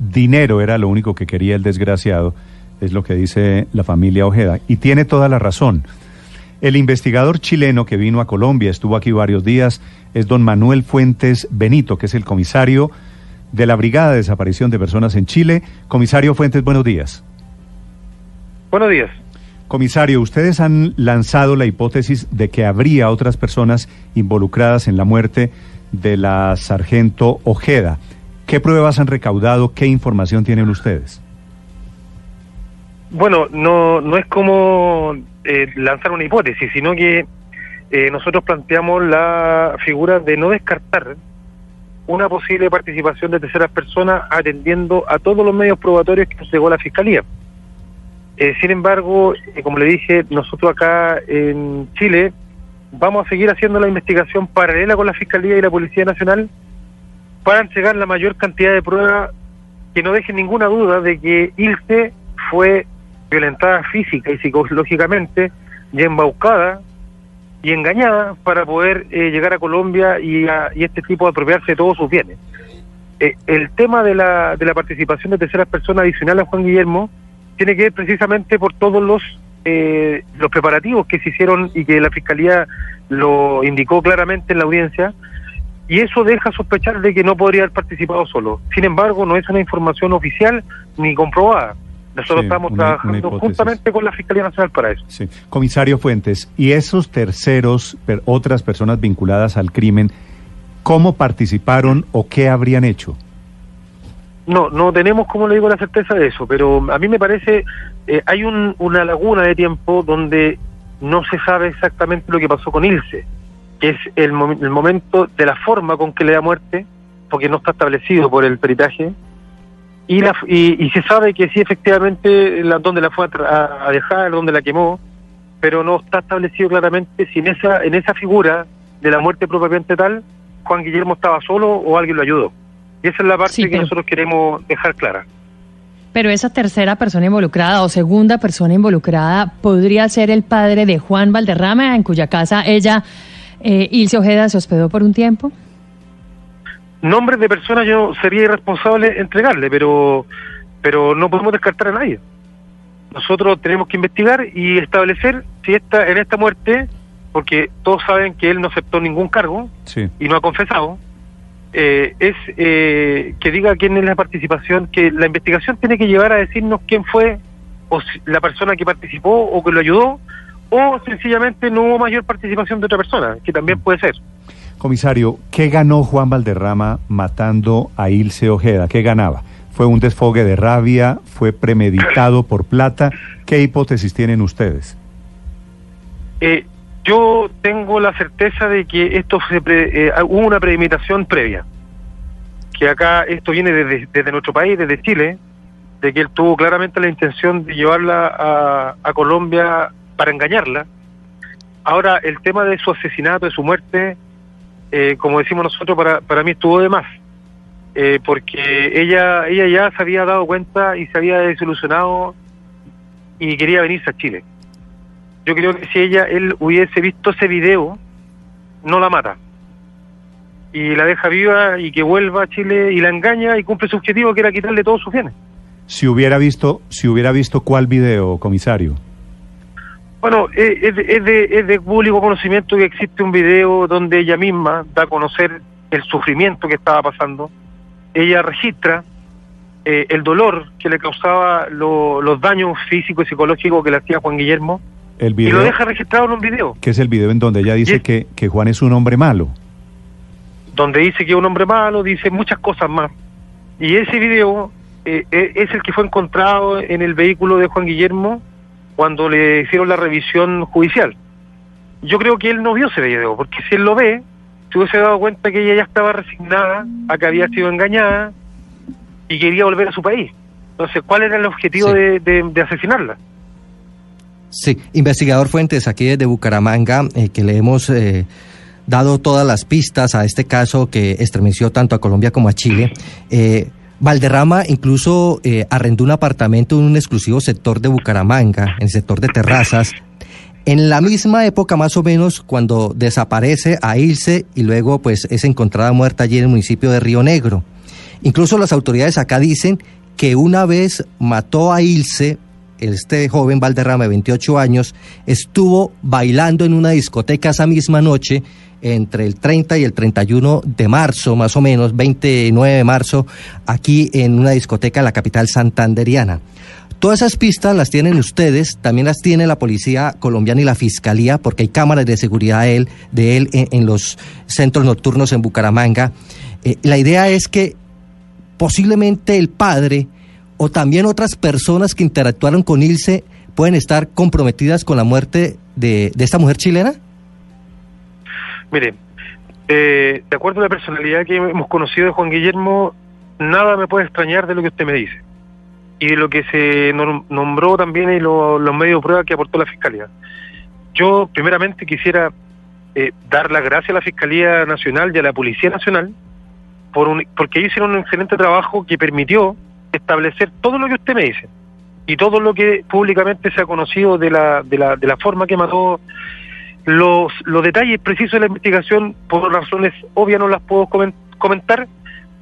Dinero era lo único que quería el desgraciado, es lo que dice la familia Ojeda. Y tiene toda la razón. El investigador chileno que vino a Colombia, estuvo aquí varios días, es don Manuel Fuentes Benito, que es el comisario de la Brigada de Desaparición de Personas en Chile. Comisario Fuentes, buenos días. Buenos días. Comisario, ustedes han lanzado la hipótesis de que habría otras personas involucradas en la muerte de la sargento Ojeda. ¿Qué pruebas han recaudado? ¿Qué información tienen ustedes? Bueno, no, no es como eh, lanzar una hipótesis, sino que eh, nosotros planteamos la figura de no descartar una posible participación de terceras personas atendiendo a todos los medios probatorios que nos llegó la Fiscalía. Eh, sin embargo, como le dije, nosotros acá en Chile vamos a seguir haciendo la investigación paralela con la Fiscalía y la Policía Nacional para entregar la mayor cantidad de pruebas que no dejen ninguna duda de que Ilse fue violentada física y psicológicamente y embaucada y engañada para poder eh, llegar a Colombia y, y este tipo de apropiarse de todos sus bienes. Eh, el tema de la, de la participación de terceras personas adicionales a Juan Guillermo tiene que ver precisamente por todos los eh, los preparativos que se hicieron y que la Fiscalía lo indicó claramente en la audiencia y eso deja sospechar de que no podría haber participado solo. Sin embargo, no es una información oficial ni comprobada. Nosotros estamos trabajando justamente con la Fiscalía Nacional para eso. Sí. Comisario Fuentes, ¿y esos terceros, otras personas vinculadas al crimen, cómo participaron o qué habrían hecho? No, no tenemos, como le digo, la certeza de eso, pero a mí me parece, eh, hay una laguna de tiempo donde no se sabe exactamente lo que pasó con Ilse, que es el, el momento de la forma con que le da muerte, porque no está establecido por el peritaje, y, la, y, se sabe que sí, efectivamente, la, donde la fue a, dejar, donde la quemó, pero no está establecido claramente si en esa, en esa figura de la muerte propiamente tal, Juan Guillermo estaba solo o alguien lo ayudó. Y esa es la parte que nosotros queremos dejar clara. Pero esa tercera persona involucrada o segunda persona involucrada podría ser el padre de Juan Valderrama, en cuya casa ella, eh, Ilse Ojeda, se hospedó por un tiempo nombres de personas yo sería irresponsable entregarle, pero, pero no podemos descartar a nadie. Nosotros tenemos que investigar y establecer si esta, en esta muerte, porque todos saben que él no aceptó ningún cargo y no ha confesado, eh, es eh, que diga quién es la participación, que la investigación tiene que llevar a decirnos quién fue o la persona que participó o que lo ayudó, o sencillamente no hubo mayor participación de otra persona, que también puede ser. Comisario, ¿qué ganó Juan Valderrama matando a Ilse Ojeda? ¿Qué ganaba? ¿Fue un desfogue de rabia? ¿Fue premeditado por plata? ¿Qué hipótesis tienen ustedes? Eh, yo tengo la certeza de que esto se eh, hubo una premeditación previa. Que acá esto viene desde, desde, nuestro país, desde Chile, de que él tuvo claramente la intención de llevarla a, a Colombia para engañarla. Ahora, el tema de su asesinato, de su muerte, eh, como decimos nosotros, para, para mí estuvo de más. Eh, porque ella, ella ya se había dado cuenta y se había desilusionado y quería venirse a Chile. Yo creo que si ella, él hubiese visto ese video, no la mata. Y la deja viva y que vuelva a Chile y la engaña y cumple su objetivo que era quitarle todos sus bienes. Si hubiera visto, si hubiera visto cuál video, comisario. Bueno, eh, es de, es, de, público conocimiento que existe un video donde ella misma da a conocer el sufrimiento que estaba pasando. Ella registra eh, el dolor que le causaba los daños físicos y psicológicos que le hacía Juan Guillermo. El y lo deja registrado en un video. Que es el video en donde ella dice que, que Juan es un hombre malo. Donde dice que es un hombre malo, dice muchas cosas más. Y ese video eh, es el que fue encontrado en el vehículo de Juan Guillermo cuando le hicieron la revisión judicial. Yo creo que él no vio ese video, porque si él lo ve, se hubiese dado cuenta que ella ya estaba resignada a que había sido engañada y quería volver a su país. Entonces, ¿cuál era el objetivo de, asesinarla? Sí, investigador Fuentes, aquí desde Bucaramanga, eh, que le hemos eh, dado todas las pistas a este caso que estremeció tanto a Colombia como a Chile. Eh, Valderrama incluso eh, arrendó un apartamento en un exclusivo sector de Bucaramanga, en el sector de terrazas, en la misma época más o menos cuando desaparece a Ilse y luego pues es encontrada muerta allí en el municipio de Río Negro. Incluso las autoridades acá dicen que una vez mató a Ilse, este joven Valderrama de 28 años, estuvo bailando en una discoteca esa misma noche entre el 30 y el 31 de marzo, más o menos, 29 de marzo, aquí en una discoteca en la capital santanderiana. Todas esas pistas las tienen ustedes, también las tiene la policía colombiana y la fiscalía, porque hay cámaras de seguridad de él, de él en, los centros nocturnos en Bucaramanga. Eh, la idea es que posiblemente el padre o también otras personas que interactuaron con Ilse pueden estar comprometidas con la muerte de, de esta mujer chilena. Mire, eh, de acuerdo a la personalidad que hemos conocido de Juan Guillermo, nada me puede extrañar de lo que usted me dice y de lo que se nombró también en los medios de prueba que aportó la Fiscalía. Yo primeramente quisiera eh, dar las gracias a la Fiscalía Nacional y a la Policía Nacional por un, porque hicieron un excelente trabajo que permitió establecer todo lo que usted me dice y todo lo que públicamente se ha conocido de la, de la, de la forma que mató los, los detalles precisos de la investigación, por razones obvias no las puedo comentar,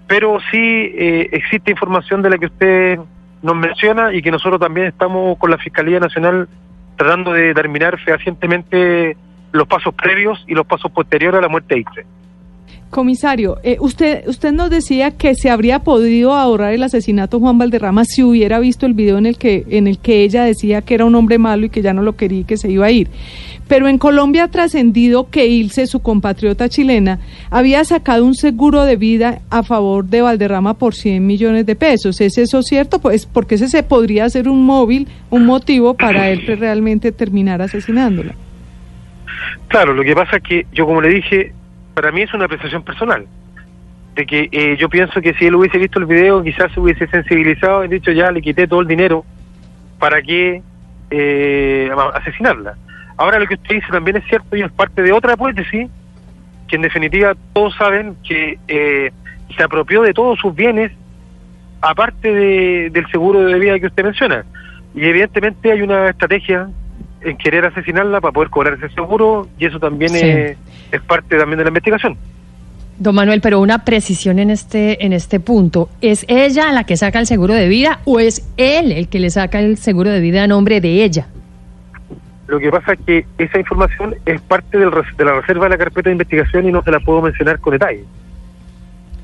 pero sí eh, existe información de la que usted nos menciona y que nosotros también estamos con la Fiscalía Nacional tratando de determinar fehacientemente los pasos previos y los pasos posteriores a la muerte de Ixte. Comisario, eh, usted, usted nos decía que se habría podido ahorrar el asesinato Juan Valderrama si hubiera visto el video en el que en el que ella decía que era un hombre malo y que ya no lo quería y que se iba a ir. Pero en Colombia ha trascendido que Ilse, su compatriota chilena, había sacado un seguro de vida a favor de Valderrama por 100 millones de pesos. ¿Es eso cierto? Pues porque ese se podría ser un móvil, un motivo para él realmente terminar asesinándola. Claro, lo que pasa es que yo como le dije, para mí es una apreciación personal. De que eh, yo pienso que si él hubiese visto el video, quizás se hubiese sensibilizado y dicho ya le quité todo el dinero para que eh, asesinarla. Ahora lo que usted dice también es cierto y es parte de otra hipótesis, que en definitiva todos saben que eh, se apropió de todos sus bienes, aparte del seguro de vida que usted menciona. Y evidentemente hay una estrategia en querer asesinarla para poder cobrar ese seguro y eso también es, parte también de la investigación. Don Manuel, pero una precisión en este en este punto, ¿es ella la que saca el seguro de vida o es él el que le saca el seguro de vida a nombre de ella? Lo que pasa es que esa información es parte del, de la reserva de la carpeta de investigación y no se la puedo mencionar con detalle.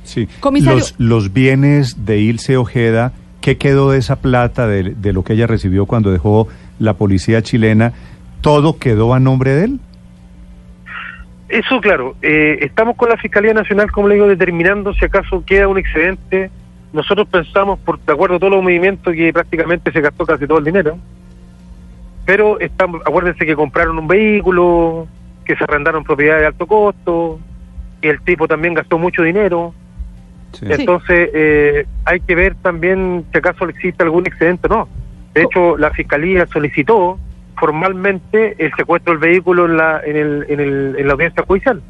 Sí. Los, los bienes de Ilse Ojeda, ¿qué quedó de esa plata, de, de lo que ella recibió cuando dejó la policía chilena, todo quedó a nombre de él? Eso, claro. Eh, estamos con la Fiscalía Nacional, como le digo, determinando si acaso queda un excedente. Nosotros pensamos, por de acuerdo a todos los movimientos, que prácticamente se gastó casi todo el dinero. Pero estamos, acuérdense que compraron un vehículo, que se arrendaron propiedades de alto costo, y el tipo también gastó mucho dinero. Entonces, eh, hay que ver también si acaso existe algún excedente o no. De hecho, la Fiscalía solicitó formalmente el secuestro del vehículo en la, en, el, en, el, en la audiencia judicial.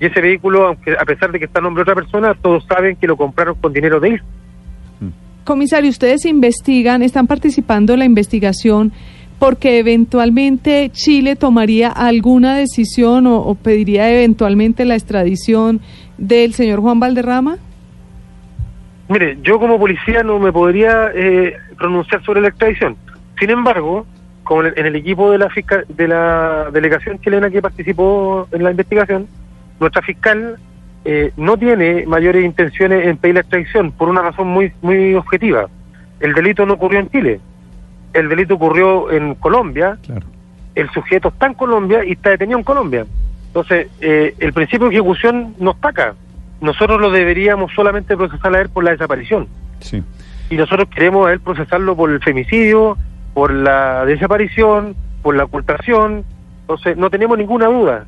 Y ese vehículo, aunque a pesar de que está a nombre de otra persona, todos saben que lo compraron con dinero de él. Comisario, ustedes investigan, están participando en la investigación porque eventualmente Chile tomaría alguna decisión o, pediría eventualmente la extradición del señor Juan Valderrama? Mire, yo como policía no me podría eh, pronunciar sobre la extradición. Sin embargo, como en el equipo de la fiscal, de la delegación chilena que participó en la investigación, nuestra fiscal eh, no tiene mayores intenciones en pedir la extradición por una razón muy muy objetiva. El delito no ocurrió en Chile, el delito ocurrió en Colombia, el sujeto está en Colombia y está detenido en Colombia. Entonces, eh, el principio de ejecución nos taca. Nosotros lo deberíamos solamente procesar a él por la desaparición. Sí. Y nosotros queremos a él procesarlo por el femicidio, por la desaparición, por la ocultación. Entonces, no tenemos ninguna duda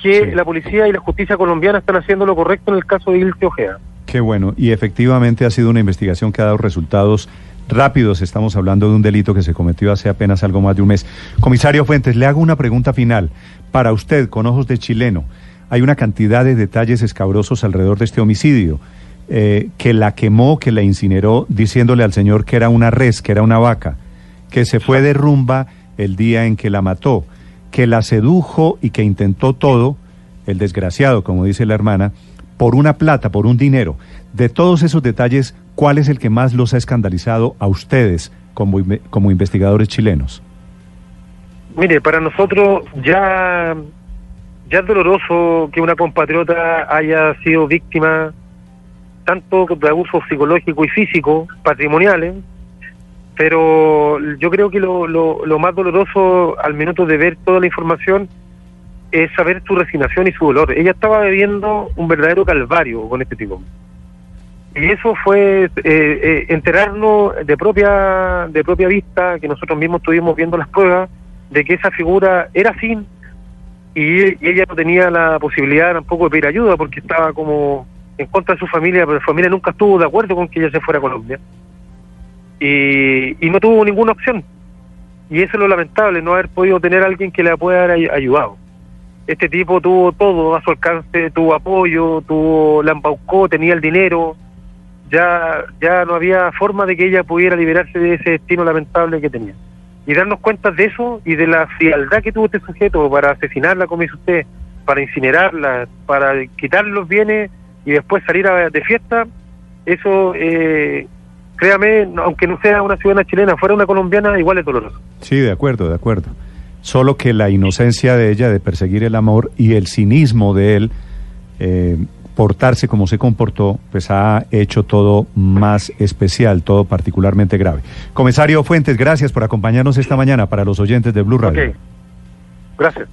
que la policía y la justicia colombiana están haciendo lo correcto en el caso de Ilse Ojeda. Qué bueno. Y efectivamente ha sido una investigación que ha dado resultados rápidos. Estamos hablando de un delito que se cometió hace apenas algo más de un mes. Comisario Fuentes, le hago una pregunta final. Para usted, con ojos de chileno, hay una cantidad de detalles escabrosos alrededor de este homicidio. Eh, que la quemó, que la incineró, diciéndole al señor que era una res, que era una vaca, que se fue de rumba el día en que la mató, que la sedujo y que intentó todo, el desgraciado, como dice la hermana, por una plata, por un dinero. De todos esos detalles, ¿cuál es el que más los ha escandalizado a ustedes como, como investigadores chilenos? Mire, para nosotros ya, ya es doloroso que una compatriota haya sido víctima tanto de abusos psicológicos y físicos, patrimoniales, pero yo creo que lo, lo, lo más doloroso al minuto de ver toda la información es saber su resignación y su dolor. Ella estaba viviendo un verdadero calvario con este tipo. Y eso fue eh, eh, enterarnos de propia de propia vista, que nosotros mismos estuvimos viendo las pruebas, de que esa figura era así y, ella no tenía la posibilidad tampoco de pedir ayuda porque estaba como en contra de su familia, pero la familia nunca estuvo de acuerdo con que ella se fuera a Colombia. Y, y no tuvo ninguna opción. Y eso es lo lamentable, no haber podido tener a alguien que le pueda haber ayudado este tipo tuvo todo a su alcance, tuvo apoyo, tuvo la embaucó, tenía el dinero, ya, ya no había forma de que ella pudiera liberarse de ese destino lamentable que tenía. Y darnos cuenta de eso y de la frialdad que tuvo este sujeto para asesinarla, como dice usted, para incinerarla, para quitar los bienes y después salir a, de fiesta, eso, eh, créame, aunque no sea una ciudadana chilena, fuera una colombiana, igual es doloroso. Sí, de acuerdo, de acuerdo solo que la inocencia de ella de perseguir el amor y el cinismo de él eh, portarse como se comportó, pues ha hecho todo más especial, todo particularmente grave. Comisario Fuentes, gracias por acompañarnos esta mañana para los oyentes de Blue Radio. Gracias.